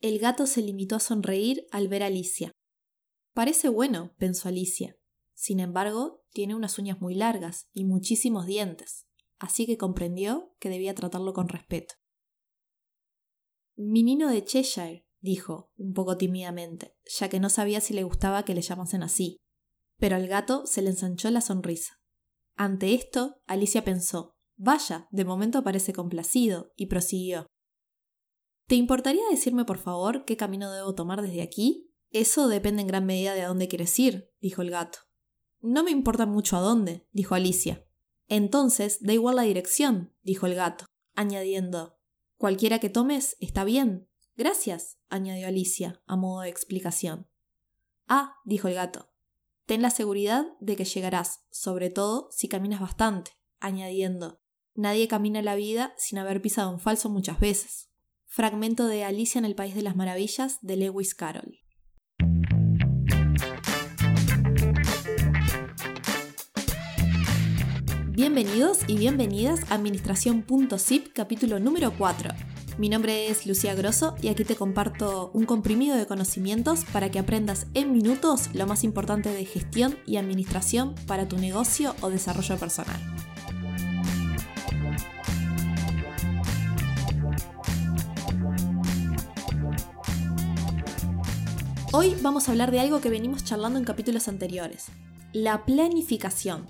El gato se limitó a sonreír al ver a Alicia. Parece bueno, pensó Alicia. Sin embargo, tiene unas uñas muy largas y muchísimos dientes, así que comprendió que debía tratarlo con respeto. Mi nino de Cheshire, dijo, un poco tímidamente, ya que no sabía si le gustaba que le llamasen así. Pero al gato se le ensanchó la sonrisa. Ante esto, Alicia pensó, vaya, de momento parece complacido, y prosiguió. ¿Te importaría decirme, por favor, qué camino debo tomar desde aquí? Eso depende en gran medida de a dónde quieres ir, dijo el gato. No me importa mucho a dónde, dijo Alicia. Entonces, da igual la dirección, dijo el gato, añadiendo, cualquiera que tomes está bien. Gracias, añadió Alicia, a modo de explicación. Ah, dijo el gato, ten la seguridad de que llegarás, sobre todo si caminas bastante, añadiendo, nadie camina la vida sin haber pisado un falso muchas veces. Fragmento de Alicia en el País de las Maravillas de Lewis Carroll. Bienvenidos y bienvenidas a Administración.zip capítulo número 4. Mi nombre es Lucía Grosso y aquí te comparto un comprimido de conocimientos para que aprendas en minutos lo más importante de gestión y administración para tu negocio o desarrollo personal. Hoy vamos a hablar de algo que venimos charlando en capítulos anteriores, la planificación.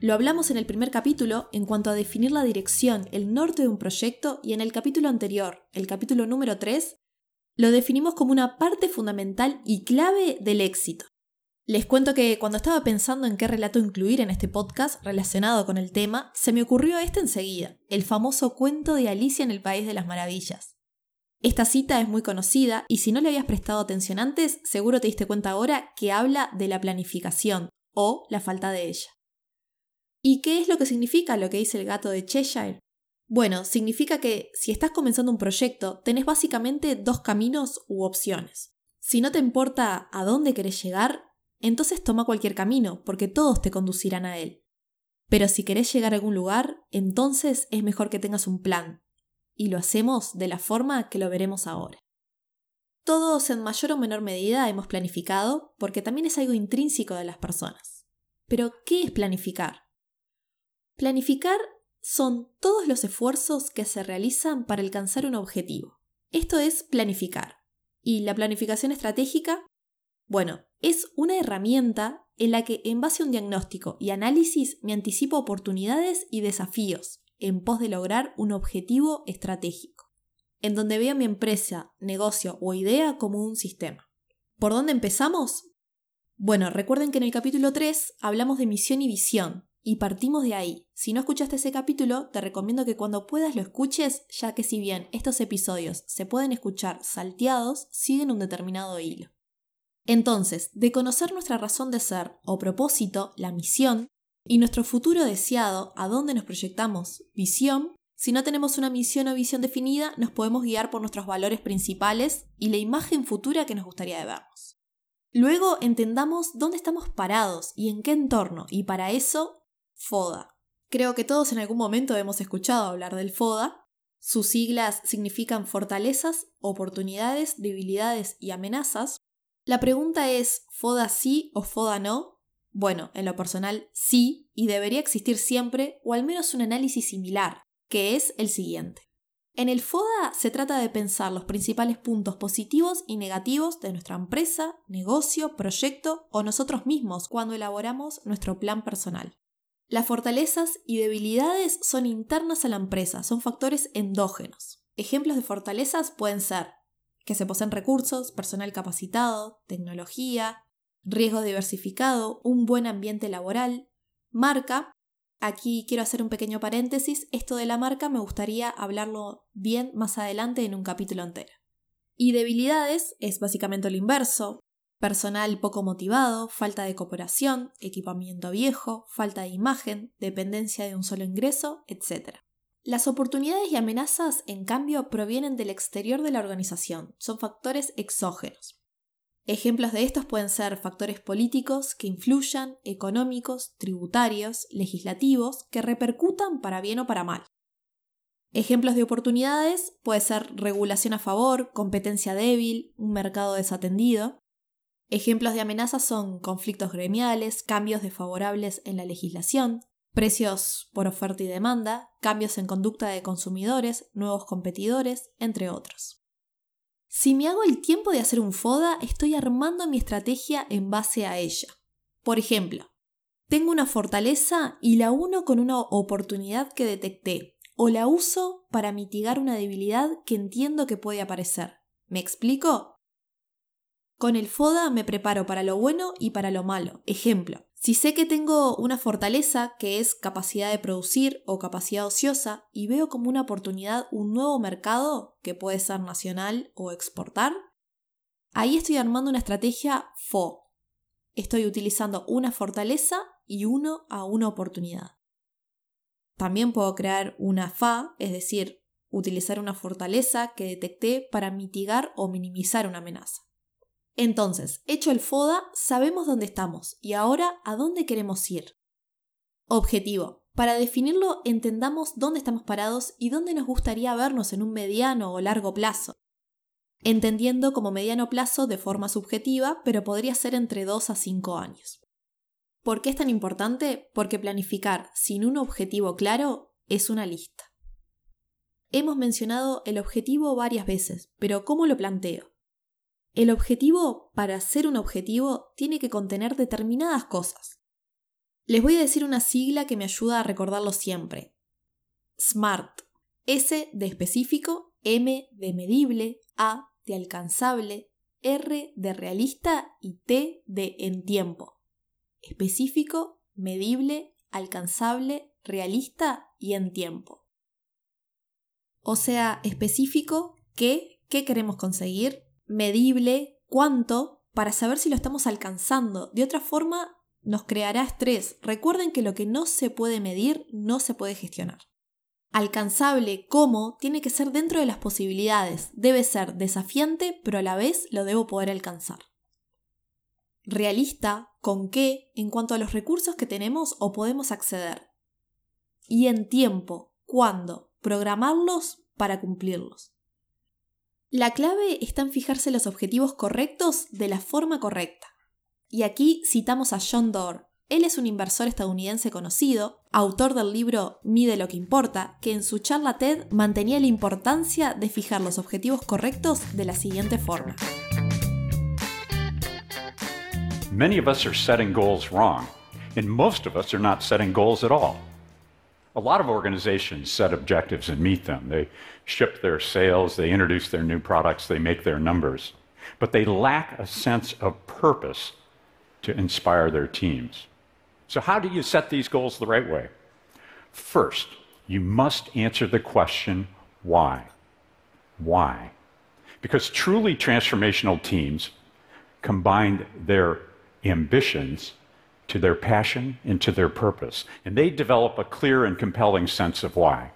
Lo hablamos en el primer capítulo en cuanto a definir la dirección, el norte de un proyecto y en el capítulo anterior, el capítulo número 3, lo definimos como una parte fundamental y clave del éxito. Les cuento que cuando estaba pensando en qué relato incluir en este podcast relacionado con el tema, se me ocurrió este enseguida, el famoso cuento de Alicia en el País de las Maravillas. Esta cita es muy conocida y si no le habías prestado atención antes, seguro te diste cuenta ahora que habla de la planificación o la falta de ella. ¿Y qué es lo que significa lo que dice el gato de Cheshire? Bueno, significa que si estás comenzando un proyecto, tenés básicamente dos caminos u opciones. Si no te importa a dónde querés llegar, entonces toma cualquier camino, porque todos te conducirán a él. Pero si querés llegar a algún lugar, entonces es mejor que tengas un plan. Y lo hacemos de la forma que lo veremos ahora. Todos en mayor o menor medida hemos planificado, porque también es algo intrínseco de las personas. Pero, ¿qué es planificar? Planificar son todos los esfuerzos que se realizan para alcanzar un objetivo. Esto es planificar. ¿Y la planificación estratégica? Bueno, es una herramienta en la que en base a un diagnóstico y análisis me anticipo oportunidades y desafíos en pos de lograr un objetivo estratégico, en donde veo mi empresa, negocio o idea como un sistema. ¿Por dónde empezamos? Bueno, recuerden que en el capítulo 3 hablamos de misión y visión, y partimos de ahí. Si no escuchaste ese capítulo, te recomiendo que cuando puedas lo escuches, ya que si bien estos episodios se pueden escuchar salteados, siguen un determinado hilo. Entonces, de conocer nuestra razón de ser o propósito, la misión, y nuestro futuro deseado, a dónde nos proyectamos, visión, si no tenemos una misión o visión definida, nos podemos guiar por nuestros valores principales y la imagen futura que nos gustaría de vernos. Luego entendamos dónde estamos parados y en qué entorno, y para eso FODA. Creo que todos en algún momento hemos escuchado hablar del FODA. Sus siglas significan fortalezas, oportunidades, debilidades y amenazas. La pregunta es, ¿FODA sí o FODA no? Bueno, en lo personal sí, y debería existir siempre, o al menos un análisis similar, que es el siguiente. En el FODA se trata de pensar los principales puntos positivos y negativos de nuestra empresa, negocio, proyecto o nosotros mismos cuando elaboramos nuestro plan personal. Las fortalezas y debilidades son internas a la empresa, son factores endógenos. Ejemplos de fortalezas pueden ser que se poseen recursos, personal capacitado, tecnología, riesgo diversificado, un buen ambiente laboral, marca. Aquí quiero hacer un pequeño paréntesis, esto de la marca me gustaría hablarlo bien más adelante en un capítulo entero. Y debilidades es básicamente lo inverso, personal poco motivado, falta de cooperación, equipamiento viejo, falta de imagen, dependencia de un solo ingreso, etc. Las oportunidades y amenazas, en cambio, provienen del exterior de la organización, son factores exógenos. Ejemplos de estos pueden ser factores políticos que influyan, económicos, tributarios, legislativos, que repercutan para bien o para mal. Ejemplos de oportunidades puede ser regulación a favor, competencia débil, un mercado desatendido. Ejemplos de amenazas son conflictos gremiales, cambios desfavorables en la legislación, precios por oferta y demanda, cambios en conducta de consumidores, nuevos competidores, entre otros. Si me hago el tiempo de hacer un FODA, estoy armando mi estrategia en base a ella. Por ejemplo, tengo una fortaleza y la uno con una oportunidad que detecté, o la uso para mitigar una debilidad que entiendo que puede aparecer. ¿Me explico? Con el FODA me preparo para lo bueno y para lo malo. Ejemplo, si sé que tengo una fortaleza que es capacidad de producir o capacidad ociosa y veo como una oportunidad un nuevo mercado que puede ser nacional o exportar, ahí estoy armando una estrategia FO. Estoy utilizando una fortaleza y uno a una oportunidad. También puedo crear una FA, es decir, utilizar una fortaleza que detecté para mitigar o minimizar una amenaza. Entonces, hecho el FODA, sabemos dónde estamos y ahora a dónde queremos ir. Objetivo. Para definirlo, entendamos dónde estamos parados y dónde nos gustaría vernos en un mediano o largo plazo. Entendiendo como mediano plazo de forma subjetiva, pero podría ser entre 2 a 5 años. ¿Por qué es tan importante? Porque planificar sin un objetivo claro es una lista. Hemos mencionado el objetivo varias veces, pero ¿cómo lo planteo? El objetivo, para ser un objetivo, tiene que contener determinadas cosas. Les voy a decir una sigla que me ayuda a recordarlo siempre. SMART. S de específico, M de medible, A de alcanzable, R de realista y T de en tiempo. Específico, medible, alcanzable, realista y en tiempo. O sea, específico, ¿qué? ¿Qué queremos conseguir? Medible, cuánto, para saber si lo estamos alcanzando. De otra forma, nos creará estrés. Recuerden que lo que no se puede medir no se puede gestionar. Alcanzable, cómo, tiene que ser dentro de las posibilidades. Debe ser desafiante, pero a la vez lo debo poder alcanzar. Realista, con qué, en cuanto a los recursos que tenemos o podemos acceder. Y en tiempo, cuándo, programarlos para cumplirlos. La clave está en fijarse los objetivos correctos de la forma correcta. Y aquí citamos a John Doerr. Él es un inversor estadounidense conocido, autor del libro Mide lo que importa, que en su charla TED mantenía la importancia de fijar los objetivos correctos de la siguiente forma. Many of us are setting goals wrong, and most of us are not setting goals at all. A lot of organizations set objectives and meet them. They ship their sales, they introduce their new products, they make their numbers. But they lack a sense of purpose to inspire their teams. So, how do you set these goals the right way? First, you must answer the question why? Why? Because truly transformational teams combine their ambitions to their passion and to their purpose. And they develop a clear and compelling sense of why.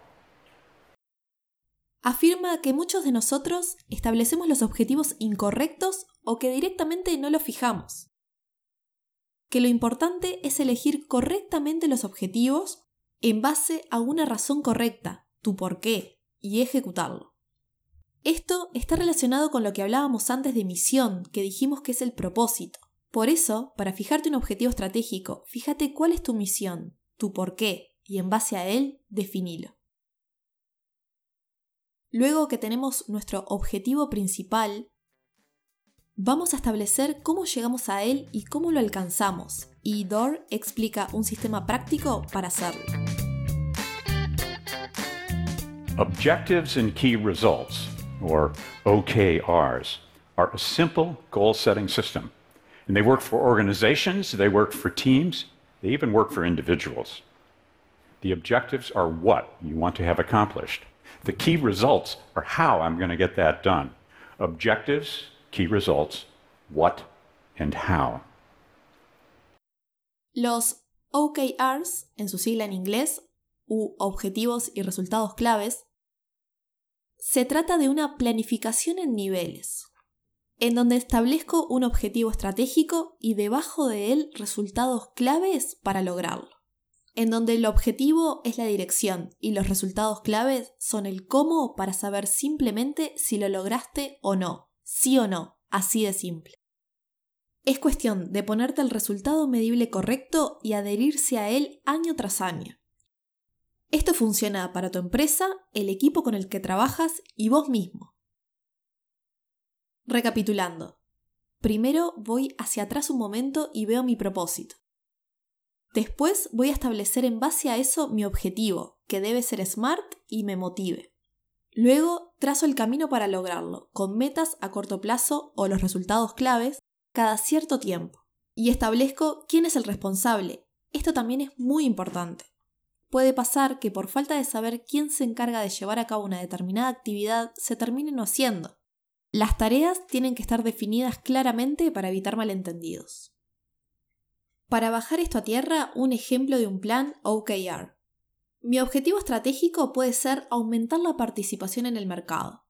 Afirma que muchos de nosotros establecemos los objetivos incorrectos o que directamente no los fijamos. Que lo importante es elegir correctamente los objetivos en base a una razón correcta, tu por qué, y ejecutarlo. Esto está relacionado con lo que hablábamos antes de misión, que dijimos que es el propósito. Por eso, para fijarte un objetivo estratégico, fíjate cuál es tu misión, tu por qué, y en base a él, definilo. Luego que tenemos nuestro objetivo principal, vamos a establecer cómo llegamos a él y cómo lo alcanzamos, y Dor explica un sistema práctico para hacerlo. Objectives and Key Results, or OKRs, are a simple goal setting system. And they work for organizations, they work for teams, they even work for individuals. The objectives are what you want to have accomplished. The key results are how I'm going to get that done. Objectives, key results, what and how. Los OKRs, en su sigla en inglés, u Objetivos y Resultados Claves, se trata de una planificación en niveles, en donde establezco un objetivo estratégico y debajo de él resultados claves para lograrlo. en donde el objetivo es la dirección y los resultados claves son el cómo para saber simplemente si lo lograste o no, sí o no, así de simple. Es cuestión de ponerte el resultado medible correcto y adherirse a él año tras año. Esto funciona para tu empresa, el equipo con el que trabajas y vos mismo. Recapitulando. Primero voy hacia atrás un momento y veo mi propósito. Después voy a establecer en base a eso mi objetivo, que debe ser smart y me motive. Luego trazo el camino para lograrlo, con metas a corto plazo o los resultados claves cada cierto tiempo. Y establezco quién es el responsable. Esto también es muy importante. Puede pasar que por falta de saber quién se encarga de llevar a cabo una determinada actividad se termine no haciendo. Las tareas tienen que estar definidas claramente para evitar malentendidos. Para bajar esto a tierra, un ejemplo de un plan OKR. Mi objetivo estratégico puede ser aumentar la participación en el mercado.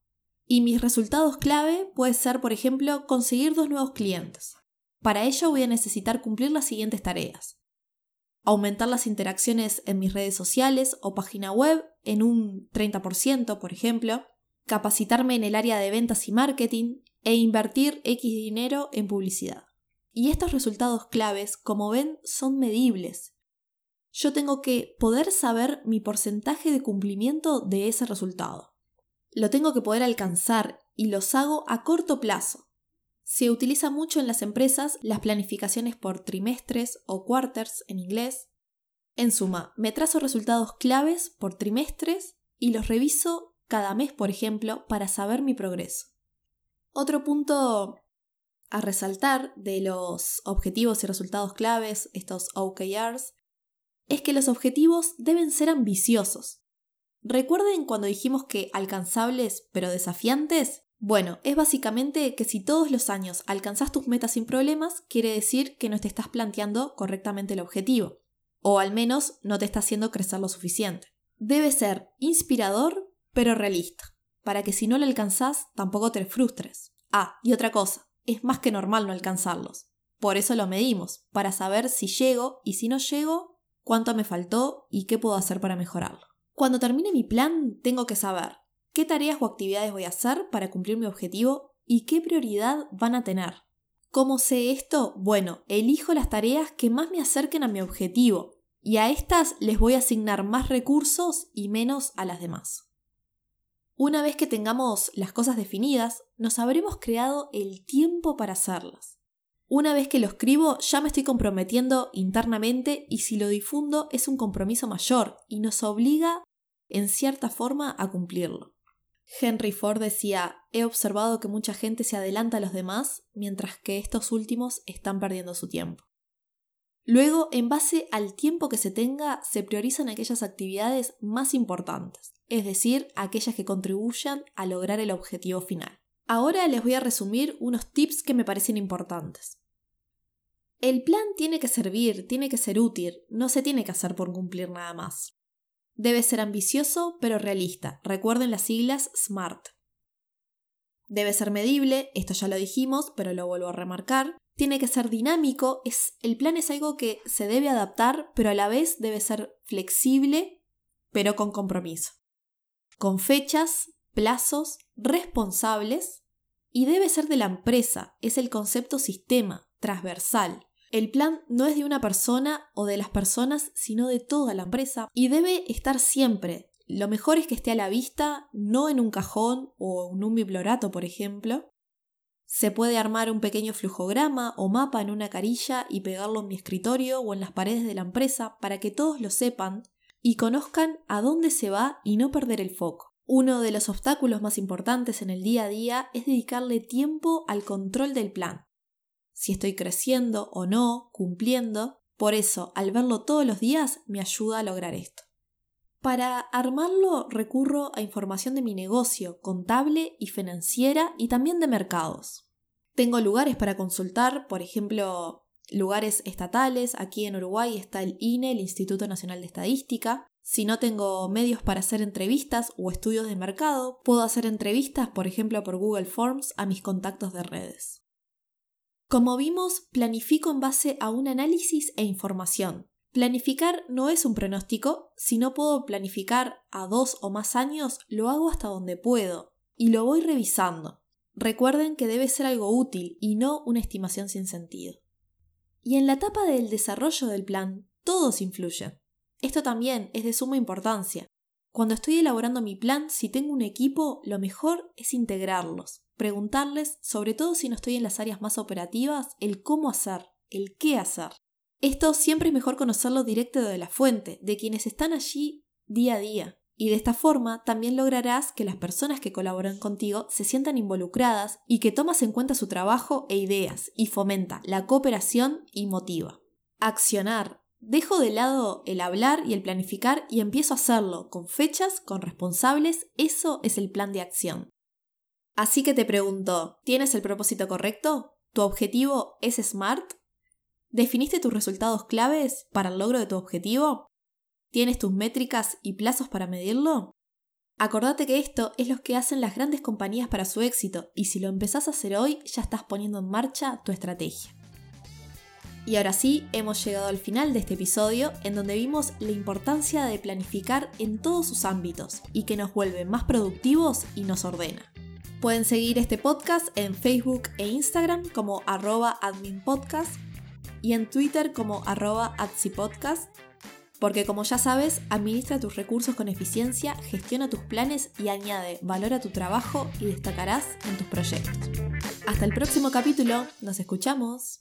Y mis resultados clave puede ser, por ejemplo, conseguir dos nuevos clientes. Para ello voy a necesitar cumplir las siguientes tareas. Aumentar las interacciones en mis redes sociales o página web en un 30%, por ejemplo. Capacitarme en el área de ventas y marketing e invertir X dinero en publicidad. Y estos resultados claves, como ven, son medibles. Yo tengo que poder saber mi porcentaje de cumplimiento de ese resultado lo tengo que poder alcanzar y los hago a corto plazo. Se utiliza mucho en las empresas las planificaciones por trimestres o quarters en inglés. En suma, me trazo resultados claves por trimestres y los reviso cada mes, por ejemplo, para saber mi progreso. Otro punto a resaltar de los objetivos y resultados claves, estos OKRs, es que los objetivos deben ser ambiciosos. ¿Recuerden cuando dijimos que alcanzables pero desafiantes? Bueno, es básicamente que si todos los años alcanzas tus metas sin problemas, quiere decir que no te estás planteando correctamente el objetivo, o al menos no te está haciendo crecer lo suficiente. Debe ser inspirador pero realista, para que si no lo alcanzás tampoco te frustres. Ah, y otra cosa, es más que normal no alcanzarlos. Por eso lo medimos, para saber si llego y si no llego, cuánto me faltó y qué puedo hacer para mejorarlo. Cuando termine mi plan, tengo que saber qué tareas o actividades voy a hacer para cumplir mi objetivo y qué prioridad van a tener. ¿Cómo sé esto? Bueno, elijo las tareas que más me acerquen a mi objetivo y a estas les voy a asignar más recursos y menos a las demás. Una vez que tengamos las cosas definidas, nos habremos creado el tiempo para hacerlas. Una vez que lo escribo, ya me estoy comprometiendo internamente y si lo difundo es un compromiso mayor y nos obliga en cierta forma a cumplirlo. Henry Ford decía, he observado que mucha gente se adelanta a los demás mientras que estos últimos están perdiendo su tiempo. Luego, en base al tiempo que se tenga, se priorizan aquellas actividades más importantes, es decir, aquellas que contribuyan a lograr el objetivo final. Ahora les voy a resumir unos tips que me parecen importantes. El plan tiene que servir, tiene que ser útil, no se tiene que hacer por cumplir nada más. Debe ser ambicioso pero realista. Recuerden las siglas SMART. Debe ser medible, esto ya lo dijimos, pero lo vuelvo a remarcar. Tiene que ser dinámico, es, el plan es algo que se debe adaptar, pero a la vez debe ser flexible, pero con compromiso. Con fechas, plazos, responsables, y debe ser de la empresa, es el concepto sistema, transversal. El plan no es de una persona o de las personas, sino de toda la empresa y debe estar siempre. Lo mejor es que esté a la vista, no en un cajón o en un bibliorato, por ejemplo. Se puede armar un pequeño flujograma o mapa en una carilla y pegarlo en mi escritorio o en las paredes de la empresa para que todos lo sepan y conozcan a dónde se va y no perder el foco. Uno de los obstáculos más importantes en el día a día es dedicarle tiempo al control del plan si estoy creciendo o no, cumpliendo. Por eso, al verlo todos los días, me ayuda a lograr esto. Para armarlo recurro a información de mi negocio, contable y financiera y también de mercados. Tengo lugares para consultar, por ejemplo, lugares estatales. Aquí en Uruguay está el INE, el Instituto Nacional de Estadística. Si no tengo medios para hacer entrevistas o estudios de mercado, puedo hacer entrevistas, por ejemplo, por Google Forms a mis contactos de redes. Como vimos, planifico en base a un análisis e información. Planificar no es un pronóstico, si no puedo planificar a dos o más años, lo hago hasta donde puedo y lo voy revisando. Recuerden que debe ser algo útil y no una estimación sin sentido. Y en la etapa del desarrollo del plan, todos influyen. Esto también es de suma importancia. Cuando estoy elaborando mi plan, si tengo un equipo, lo mejor es integrarlos, preguntarles, sobre todo si no estoy en las áreas más operativas, el cómo hacer, el qué hacer. Esto siempre es mejor conocerlo directo de la fuente, de quienes están allí día a día. Y de esta forma también lograrás que las personas que colaboran contigo se sientan involucradas y que tomas en cuenta su trabajo e ideas y fomenta la cooperación y motiva. Accionar. Dejo de lado el hablar y el planificar y empiezo a hacerlo con fechas, con responsables, eso es el plan de acción. Así que te pregunto, ¿tienes el propósito correcto? ¿Tu objetivo es SMART? ¿Definiste tus resultados claves para el logro de tu objetivo? ¿Tienes tus métricas y plazos para medirlo? Acordate que esto es lo que hacen las grandes compañías para su éxito y si lo empezás a hacer hoy ya estás poniendo en marcha tu estrategia. Y ahora sí, hemos llegado al final de este episodio en donde vimos la importancia de planificar en todos sus ámbitos y que nos vuelve más productivos y nos ordena. Pueden seguir este podcast en Facebook e Instagram como arroba adminpodcast y en Twitter como arroba podcast porque como ya sabes, administra tus recursos con eficiencia, gestiona tus planes y añade valor a tu trabajo y destacarás en tus proyectos. Hasta el próximo capítulo, nos escuchamos.